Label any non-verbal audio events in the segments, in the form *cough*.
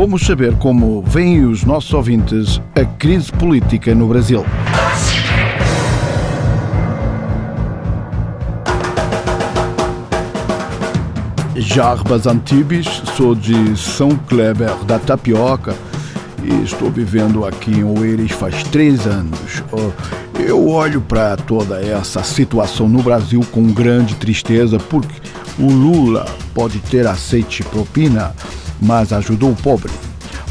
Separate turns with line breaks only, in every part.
fomos saber como veem os nossos ouvintes a crise política no Brasil. Jarbas Antibes, sou de São Kleber da Tapioca e estou vivendo aqui em Oeiras faz três anos. Eu olho para toda essa situação no Brasil com grande tristeza porque o Lula pode ter aceite propina, mas ajudou o pobre.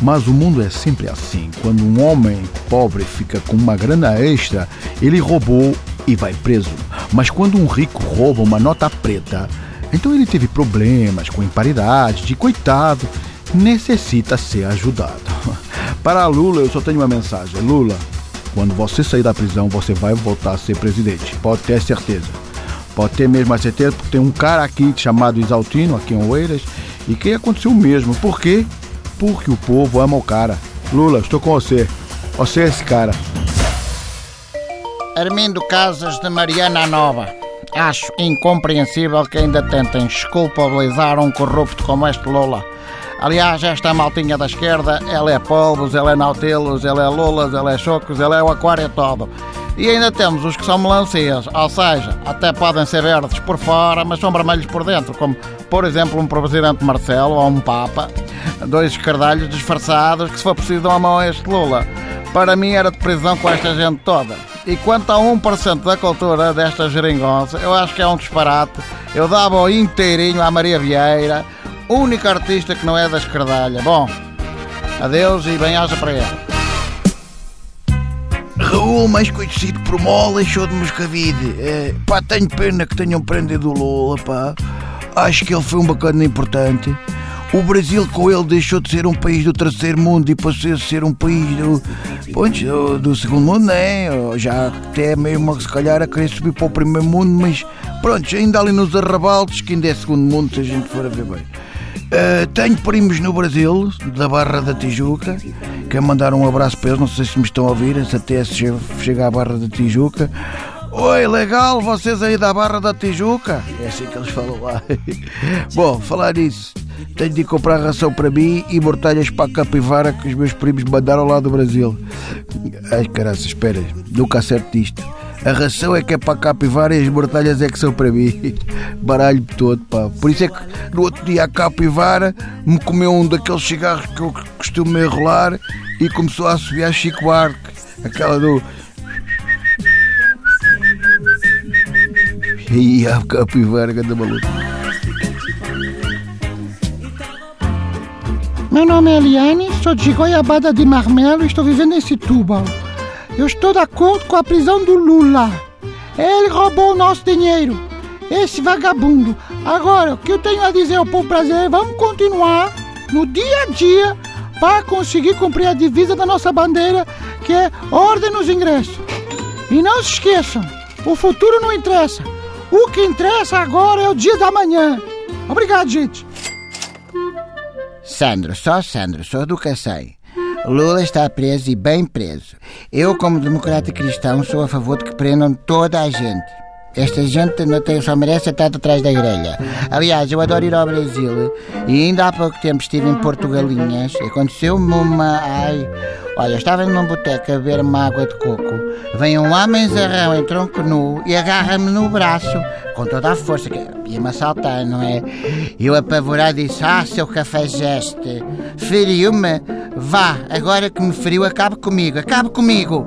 Mas o mundo é sempre assim. Quando um homem pobre fica com uma grana extra, ele roubou e vai preso. Mas quando um rico rouba uma nota preta, então ele teve problemas com imparidade, de coitado, necessita ser ajudado. *laughs* Para Lula, eu só tenho uma mensagem. Lula, quando você sair da prisão, você vai voltar a ser presidente. Pode ter certeza. Pode ter mesmo a certeza, porque tem um cara aqui chamado Isaltino, aqui em Oeiras, e que aconteceu o mesmo. Por quê? Porque o povo ama o cara. Lula, estou com você. Você é esse cara.
Armindo Casas de Mariana Nova. Acho incompreensível que ainda tentem desculpabilizar um corrupto como este Lula. Aliás, esta maltinha da esquerda, ela é polvos, ela é nautilos, ela é lulas, ela é chocos, ela é o aquário todo. E ainda temos os que são melancias, ou seja, até podem ser verdes por fora, mas são vermelhos por dentro, como, por exemplo, um presidente Marcelo ou um Papa. Dois escardalhos disfarçados que, se for preciso, dão a mão a este Lula. Para mim era de prisão com esta gente toda. E quanto a 1% da cultura desta geringonça, eu acho que é um disparate. Eu dava o inteirinho à Maria Vieira, única artista que não é da escardalha. Bom, adeus e bem-aja para ela.
Raul, mais conhecido por Mola, show de Moscavide. É, pá, tenho pena que tenham prendido o Lula, pá. Acho que ele foi um bacana importante. O Brasil com ele deixou de ser um país do terceiro mundo e passou a ser um país do, do, do segundo mundo, né? Já até mesmo se calhar a querer subir para o primeiro mundo, mas pronto, ainda ali nos arrabaldes, que ainda é segundo mundo se a gente for a ver bem. Uh, tenho primos no Brasil, da Barra da Tijuca. Quero mandar um abraço para eles, não sei se me estão a ouvir, se até chega à Barra da Tijuca. Oi, legal, vocês aí da Barra da Tijuca? É assim que eles falam lá. *laughs* Bom, falar nisso, tenho de comprar ração para mim e mortalhas para a capivara que os meus primos mandaram lá do Brasil. Ai, caralho, espera, nunca acerto isto. A ração é que é para capivara e as mortalhas é que são para mim. *laughs* Baralho todo, pá. Por isso é que no outro dia a capivara me comeu um daqueles cigarros que eu costumo enrolar e começou a subir a Chico Buarque. Aquela do *laughs* E a capivara que anda maluco.
Meu nome é Eliane, sou de Goiabada de Marmelo e estou vivendo em Setúbal. Eu estou de acordo com a prisão do Lula. Ele roubou o nosso dinheiro. Esse vagabundo. Agora, o que eu tenho a dizer ao povo brasileiro, vamos continuar no dia a dia para conseguir cumprir a divisa da nossa bandeira, que é ordem nos ingressos. E não se esqueçam, o futuro não interessa. O que interessa agora é o dia da manhã. Obrigado, gente.
Sandro, só Sandro, só do que sei. Lula está preso e bem preso. Eu, como democrata cristão, sou a favor de que prendam toda a gente. Esta gente não tem, só merece estar atrás da grelha. Aliás, eu adoro ir ao Brasil e ainda há pouco tempo estive em Portugalinhas. Aconteceu-me uma. Ai, olha, estava num boteco a beber uma água de coco. Vem um homem zarrão em tronco nu e agarra-me no braço com toda a força. que Ia-me assaltar, não é? Eu apavorado disse: Ah, seu cafajeste, feriu-me. Vá, agora que me feriu, acabe comigo, acabe comigo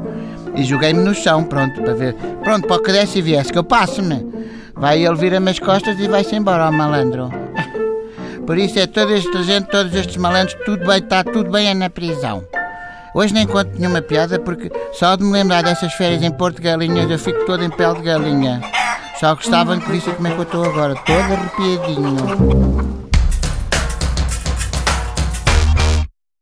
e joguei-me no chão, pronto, para ver. Pronto, para o que desse e viesse, que eu passo-me. Vai ele vira-me as costas e vai-se embora, ó malandro. *laughs* Por isso é toda esta gente, todos estes malandros, tudo bem, está tudo bem é na prisão. Hoje nem conto nenhuma piada porque só de me lembrar dessas férias em Porto de Galinhas eu fico todo em pele de galinha. Só gostavam que visse como é que eu estou agora, todo arrepiadinho.